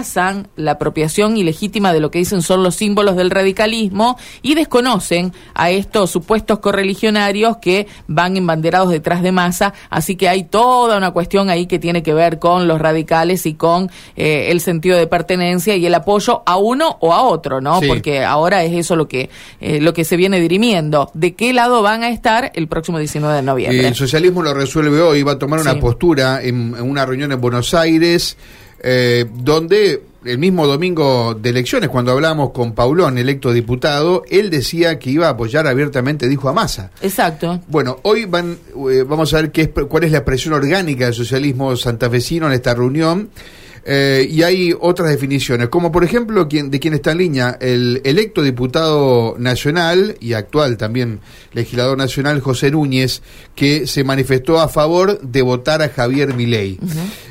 rechazan la apropiación ilegítima de lo que dicen son los símbolos del radicalismo y desconocen a estos supuestos correligionarios que van embanderados detrás de masa, así que hay toda una cuestión ahí que tiene que ver con los radicales y con eh, el sentido de pertenencia y el apoyo a uno o a otro, ¿no? Sí. Porque ahora es eso lo que eh, lo que se viene dirimiendo. ¿De qué lado van a estar el próximo 19 de noviembre? El socialismo lo resuelve hoy, va a tomar una Sí. postura en, en una reunión en Buenos Aires, eh, donde el mismo domingo de elecciones, cuando hablamos con Paulón, electo diputado, él decía que iba a apoyar abiertamente, dijo a Massa. Exacto. Bueno, hoy van, eh, vamos a ver qué es, cuál es la expresión orgánica del socialismo santafesino en esta reunión. Eh, y hay otras definiciones, como por ejemplo quien, de quien está en línea, el electo diputado nacional y actual también legislador nacional José Núñez, que se manifestó a favor de votar a Javier Milei.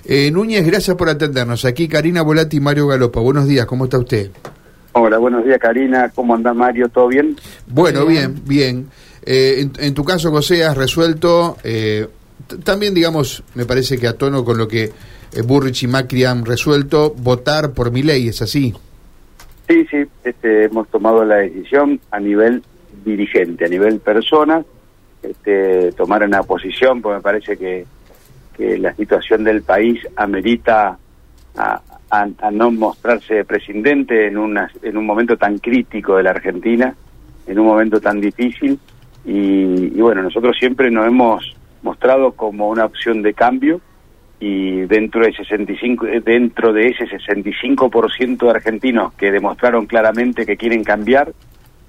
Eh, Núñez, gracias por atendernos. Aquí Karina Volati y Mario Galopa. Buenos días, ¿cómo está usted? Hola, buenos días Karina, ¿cómo anda Mario? ¿Todo bien? Bueno, Bien. bien. Eh, en, en tu caso, José, has resuelto, eh, también digamos, me parece que a tono con lo que eh, Burrich y Macri han resuelto, votar por mi ley, ¿es así? Sí, sí, este, hemos tomado la decisión a nivel dirigente, a nivel persona, este, tomar una posición, porque me parece que, la situación del país amerita a, a- no mostrarse presidente en, una, en un momento tan crítico de la Argentina, en un momento tan difícil, y, y bueno, nosotros siempre nos hemos mostrado como una opción de cambio, y dentro de 65 eh, dentro de ese 65% de argentinos que demostraron claramente que quieren cambiar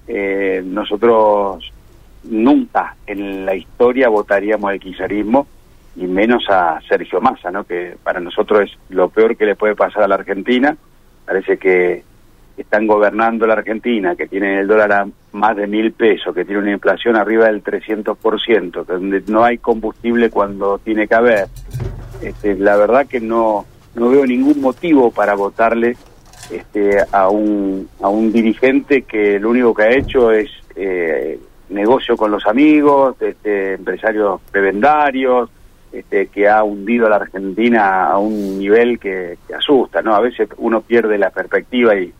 eh, nosotros nunca en la historia votaríamos al kirchnerismo y menos a Sergio Massa, ¿no? que para nosotros es lo peor que le puede pasar a la Argentina. Parece que están gobernando la Argentina, que tienen el dólar a más de mil pesos, que tiene una inflación arriba del 300%, que donde no hay combustible cuando tiene que haber. Este, la verdad que no, no veo ningún motivo para votarle este, a, un, a un dirigente que lo único que ha hecho es eh, negocio con los amigos, este, empresarios prebendarios, este, que ha hundido a la Argentina a un nivel que, asusta, ¿no? A veces uno pierde la perspectiva y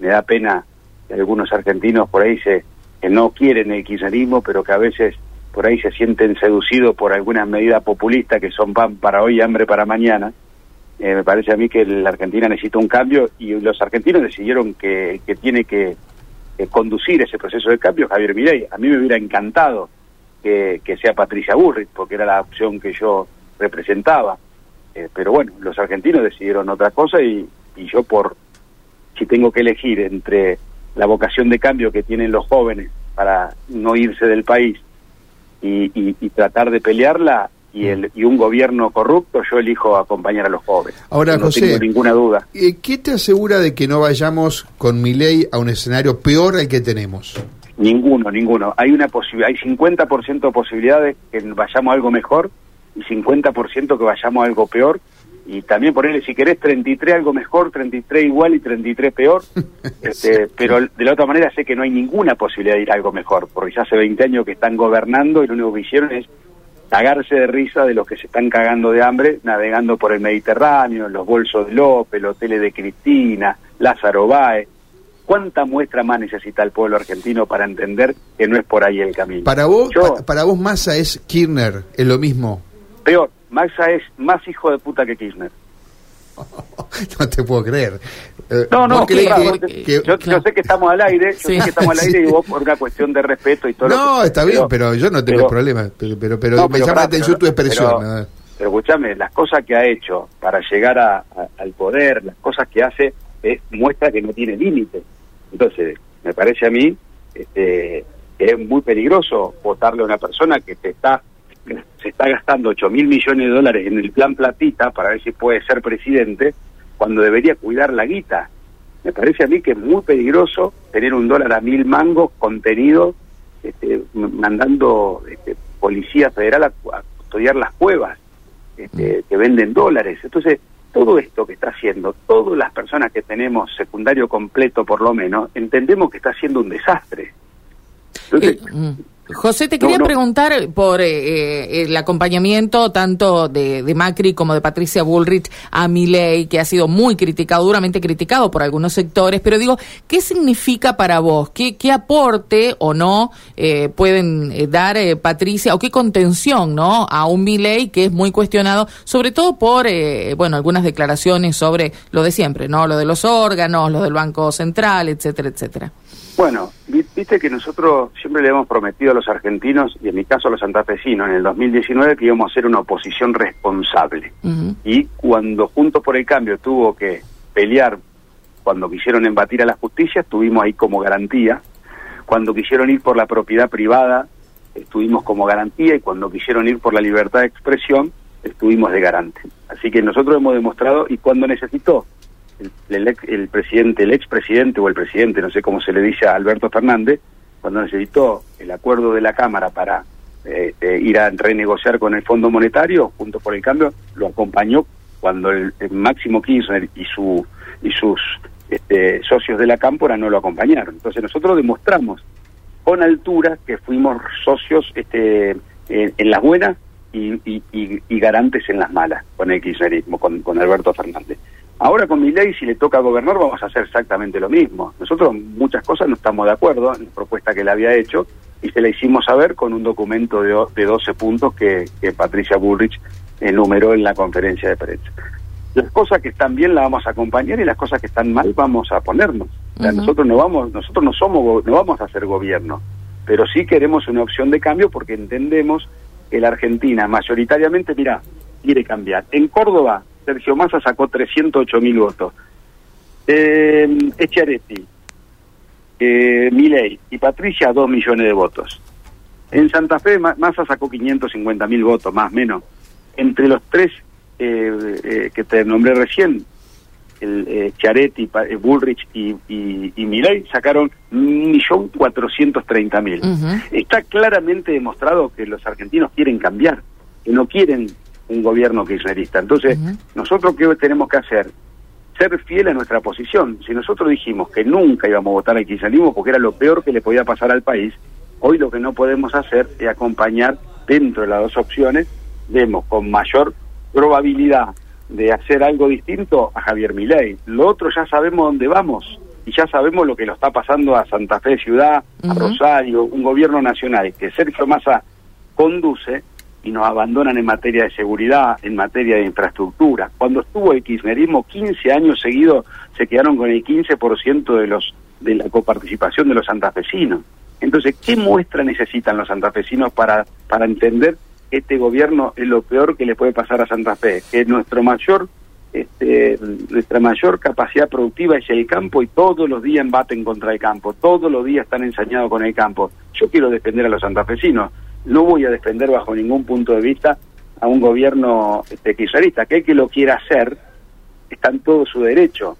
me da pena que algunos argentinos por ahí se que no quieren el kirchnerismo, pero que a veces por ahí se sienten seducidos por algunas medidas populistas que son pan para hoy y hambre para mañana. Eh, me parece a mí que la Argentina necesita un cambio y los argentinos decidieron que, que tiene que, conducir ese proceso de cambio Javier Milei. A mí me hubiera encantado que, que sea Patricia Burrich, porque era la opción que yo representaba. Eh, pero bueno, los argentinos decidieron otra cosa y, y yo por, si tengo que elegir entre la vocación de cambio que tienen los jóvenes para no irse del país y, y- y tratar de pelearla y, el, y un gobierno corrupto, yo elijo acompañar a los jóvenes. Ahora, no José, tengo ninguna duda. Eh, ¿Qué te asegura de que no vayamos con mi ley a un escenario peor al que tenemos? Ninguno, ninguno. Hay una posibilidad, hay 50% de posibilidades que vayamos a algo mejor y 50% que vayamos a algo peor. Y también ponerle, si querés, 33 algo mejor, 33 igual y 33 peor. este, pero de la otra manera sé que no hay ninguna posibilidad de ir a algo mejor, porque ya hace 20 años que están gobernando y lo único que hicieron es cagarse de risa de los que se están cagando de hambre navegando por el Mediterráneo, los bolsos de López, los hoteles de Cristina, Lázaro Báez. ¿Cuánta muestra más necesita el pueblo argentino para entender que no es por ahí el camino? Para vos, Yo- pa- para vos Massa es Kirchner, es lo mismo. Peor, Maxa es más hijo de puta que Kirchner. no te puedo creer. Eh, No, no, ¿vos creés claro, que- porque que- yo, sé que estamos al aire, yo Sí. sé que estamos al aire Sí. y vos por una cuestión de respeto y todo lo No, que- está bien, pero yo no tengo pero- problema. Pero, pero, pero No, me pero llama la atención tu expresión. pero- escúchame, las cosas que ha hecho para llegar a- a- al poder, las cosas que hace, eh, muestra que no tiene límites. Entonces, me parece a mí este, que es muy peligroso votarle a una persona que te está se está gastando 8 mil millones de dólares en el plan platita para ver si puede ser presidente, cuando debería cuidar la guita. Me parece a mí que es muy peligroso tener un dólar a mil mangos contenido, este, mandando este, policía federal a, a custodiar las cuevas este, que venden dólares. Entonces, todo esto que está haciendo, todas las personas que tenemos secundario completo por lo menos, entendemos que está haciendo un desastre. Entonces, Eh, mm. José, te quería preguntar por eh, eh, el acompañamiento tanto de, Macri como de Patricia Bullrich a Milei, que ha sido muy criticado, duramente criticado por algunos sectores, pero digo, ¿qué significa para vos? ¿Qué, qué aporte o no eh, pueden dar Patricia o qué contención no a un Milei que es muy cuestionado, sobre todo por bueno algunas declaraciones sobre lo de siempre, no lo de los órganos, lo del Banco Central, etcétera, etcétera? Bueno, viste que nosotros siempre le hemos prometido a los argentinos, y en mi caso a los santafesinos, en el 2019 que íbamos a ser una oposición responsable. Y cuando Juntos por el Cambio tuvo que pelear, cuando quisieron embatir a la justicia, estuvimos ahí como garantía. Cuando quisieron ir por la propiedad privada, estuvimos como garantía. Y cuando quisieron ir por la libertad de expresión, estuvimos de garante. Así que nosotros hemos demostrado, y cuando necesitó el, el, presidente, el expresidente o el presidente, no sé cómo se le dice a Alberto Fernández, cuando necesitó el acuerdo de la Cámara para eh, ir a renegociar con el Fondo Monetario, junto por el cambio, lo acompañó cuando el, Máximo Kirchner y su y sus este, socios de la Cámpora no lo acompañaron. Entonces nosotros demostramos con altura que fuimos socios este, en, las buenas y, y, garantes en las malas con el kirchnerismo, con, con Alberto Fernández. Ahora con mi ley, si le toca gobernar, vamos a hacer exactamente lo mismo. Nosotros muchas cosas no estamos de acuerdo en la propuesta que le había hecho y se la hicimos saber con un documento de, de 12 puntos que, Patricia Bullrich enumeró en la conferencia de prensa. Las cosas que están bien las vamos a acompañar y las cosas que están mal vamos a ponernos. nosotros no vamos, nosotros no somos, no vamos a hacer gobierno, pero sí queremos una opción de cambio porque entendemos que la Argentina mayoritariamente, mira, quiere cambiar. En Córdoba Sergio Massa sacó 308 mil votos. Eh, Echaretti, eh, Milei y Patricia, 2 millones de votos. En Santa Fe, Massa sacó 550 mil votos, más o menos. Entre los tres eh, eh, que te nombré recién, el eh, Chiaretti, eh, Bullrich y, y, y Milei sacaron 1.430.000. Está claramente demostrado que los argentinos quieren cambiar, que no quieren un gobierno kirchnerista. Entonces, nosotros qué tenemos que hacer? Ser fiel a nuestra posición. Si nosotros dijimos que nunca íbamos a votar al kirchnerismo porque era lo peor que le podía pasar al país, hoy lo que no podemos hacer es acompañar dentro de las dos opciones, vemos con mayor probabilidad de hacer algo distinto a Javier Milei. Lo otro ya sabemos dónde vamos y ya sabemos lo que lo está pasando a Santa Fe Ciudad, a Rosario, un gobierno nacional que Sergio Massa conduce y nos abandonan en materia de seguridad, en materia de infraestructura. Cuando estuvo el kirchnerismo, 15 años seguidos se quedaron con el 15% de los de la coparticipación de los santafesinos. Entonces, ¿qué muestra necesitan los santafesinos para, para entender este gobierno es lo peor que le puede pasar a Santa Fe? Que nuestro mayor este, nuestra mayor capacidad productiva es el campo y todos los días embaten contra el campo, todos los días están ensañados con el campo. Yo quiero defender a los santafesinos, no voy a defender bajo ningún punto de vista a un gobierno este, kirchnerista, que el que lo quiera hacer está en todo su derecho.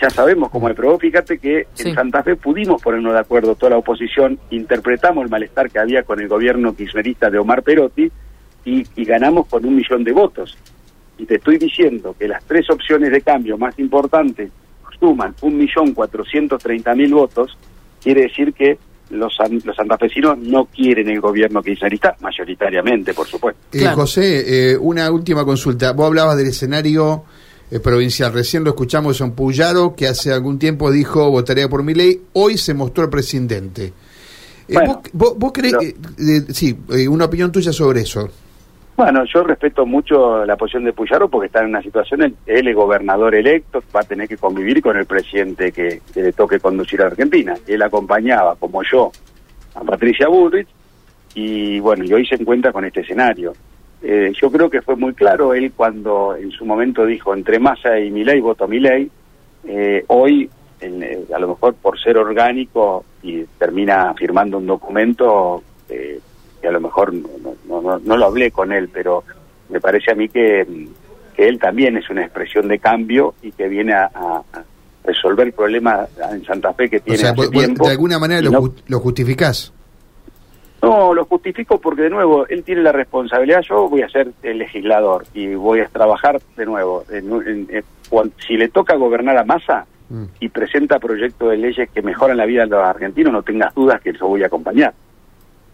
Ya sabemos cómo es, pero fíjate que en Santa Fe pudimos ponernos de acuerdo toda la oposición, interpretamos el malestar que había con el gobierno kirchnerista de Omar Perotti y, y ganamos con un millón de votos. Y te estoy diciendo que las tres opciones de cambio más importantes suman un millón cuatrocientos treinta mil votos, quiere decir que los, los santafesinos no quieren el gobierno kirchnerista, mayoritariamente, por supuesto. Eh, José, eh, una última consulta. Vos hablabas del escenario eh, provincial. Recién lo escuchamos en Puyaro, que hace algún tiempo dijo votaría por mi ley. Hoy se mostró el presidente. ¿vos, vos, crees, sí, una opinión tuya sobre eso? Bueno, yo respeto mucho la posición de Puyaro porque está en una situación, él es gobernador electo, va a tener que convivir con el presidente que, le toque conducir a Argentina. Él acompañaba, como yo, a Patricia Bullrich y bueno, y hoy se encuentra con este escenario. Eh, yo creo que fue muy claro él cuando en su momento dijo entre Massa y Milei voto Milei. Eh, hoy, eh, a lo mejor por ser orgánico y termina firmando un documento eh, que a lo mejor no, no, no, lo hablé con él, pero me parece a mí que, que, él también es una expresión de cambio y que viene a, resolver el problema en Santa Fe que tiene hace tiempo. De alguna manera lo, lo justificás. No, lo justifico porque de nuevo, él tiene la responsabilidad, yo voy a ser el legislador y voy a trabajar de nuevo. si le toca gobernar a Massa mm. y presenta proyectos de leyes que mejoran la vida de los argentinos, no tengas dudas que eso voy a acompañar.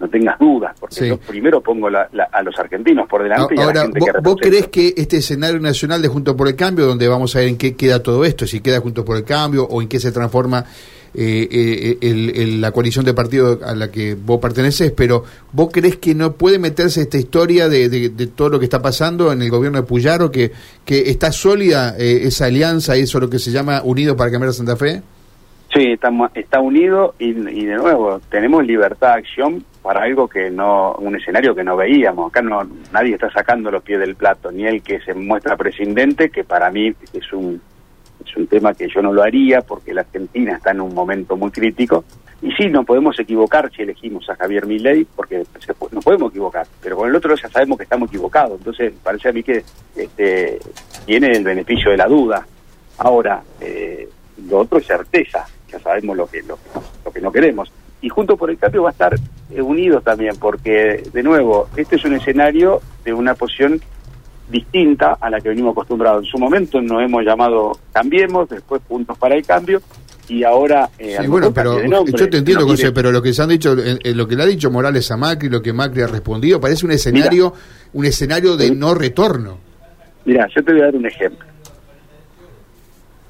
No tengas dudas, porque yo primero pongo a los argentinos por delante. Ahora, y a la gente ¿vos, que ¿vos crees que este escenario nacional de Juntos por el Cambio, donde vamos a ver en qué queda todo esto, si queda Juntos por el Cambio o en qué se transforma eh, eh la coalición de partidos a la que vos perteneces, pero ¿vos crees que no puede meterse esta historia de, de, todo lo que está pasando en el gobierno de Puyaro, que, que está sólida eh, esa alianza, eso lo que se llama Unidos para Cambiar a Santa Fe? Sí, está, está unido y, y, de nuevo, tenemos libertad de acción para algo que no, un escenario que no veíamos. Acá no nadie está sacando los pies del plato, ni el que se muestra presidente, que para mí es un, es un tema que yo no lo haría porque la Argentina está en un momento muy crítico. Y sí, no podemos equivocar si elegimos a Javier Milei, porque nos podemos equivocar, pero con el otro ya sabemos que estamos equivocados. Entonces, parece a mí que este, tiene el beneficio de la duda. Ahora, eh, lo otro es certeza ya sabemos lo que, lo, que no queremos. Y junto por el cambio va a estar eh, unido también, porque, de nuevo, este es un escenario de una posición distinta a la que venimos acostumbrados. En su momento nos hemos llamado Cambiemos, después Puntos para el Cambio, y ahora... Eh, sí, bueno, pero yo te entiendo, José, pero lo que se han dicho, eh, lo que le ha dicho Morales a Macri, lo que Macri ha respondido, parece un escenario, un escenario de no retorno. Mira, yo te voy a dar un ejemplo.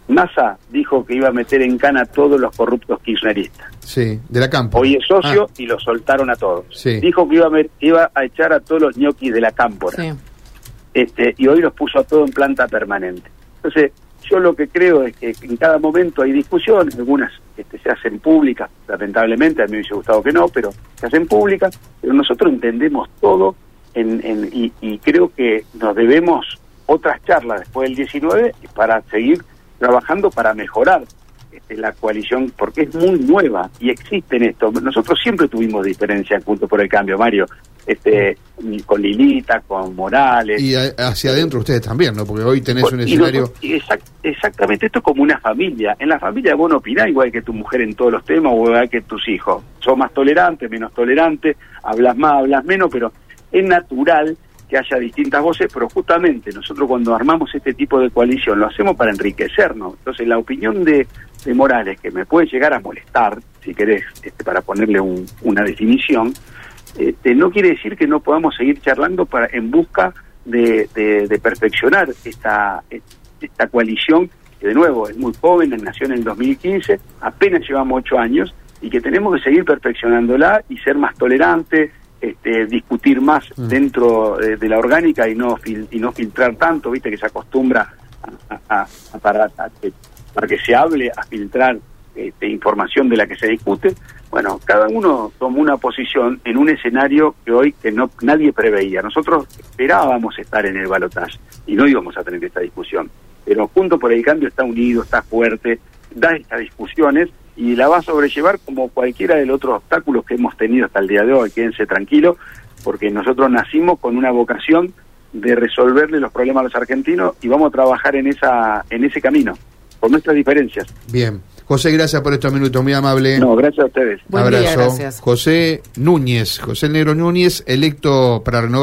Massa dijo que iba a meter en cana a todos los corruptos kirchneristas. Sí, de la Cámpora. Hoy es socio ah. y lo soltaron a todos. Sí. Dijo que iba a, iba a echar a todos los ñoquis de la Cámpora. Sí. Este, y hoy los puso a todo en planta permanente. Entonces, yo lo que creo es que en cada momento hay discusiones, algunas este, se hacen públicas, lamentablemente, a mí me hubiese gustado que no, pero se hacen públicas, pero nosotros entendemos todo en, en, y, y creo que nos debemos otras charlas después del 19 para seguir trabajando para mejorar este, la coalición porque es muy nueva y existe en esto. Nosotros siempre tuvimos diferencias junto por el cambio, Mario, este con Lilita, con Morales. Y hacia adentro ustedes también, ¿no? Porque hoy tenés un escenario... exactamente, esto es como una familia. En la familia vos no opinás igual que tu mujer en todos los temas o igual que tus hijos. Sos más tolerante, menos tolerante, hablas más, hablas menos, pero es natural haya distintas voces, pero justamente nosotros cuando armamos este tipo de coalición lo hacemos para enriquecernos. Entonces la opinión de, de Morales, que me puede llegar a molestar, si querés, este, para ponerle una definición, este, no quiere decir que no podamos seguir charlando para en busca de, de, perfeccionar esta, esta coalición, que de nuevo es muy joven, nació en el 2015, apenas llevamos ocho años, y que tenemos que seguir perfeccionándola y ser más tolerantes, este, discutir más mm. dentro de, la orgánica y no y no filtrar tanto, viste que se acostumbra a, para, que, para que se hable a filtrar este, información de la que se discute. Bueno, cada uno tomó una posición en un escenario que hoy que no nadie preveía. Nosotros esperábamos estar en el balotaje y no íbamos a tener esta discusión. Pero junto por el cambio está unido, está fuerte, da estas discusiones y la va a sobrellevar como cualquiera de los otros obstáculos que hemos tenido hasta el día de hoy. Quédense tranquilos, porque nosotros nacimos con una vocación de resolverle los problemas a los argentinos y vamos a trabajar en esa en ese camino, con nuestras diferencias. Bien. José, gracias por estos minutos, muy amable. No, gracias a ustedes. Abrazo. José Núñez, José Negro Núñez, electo para renovar.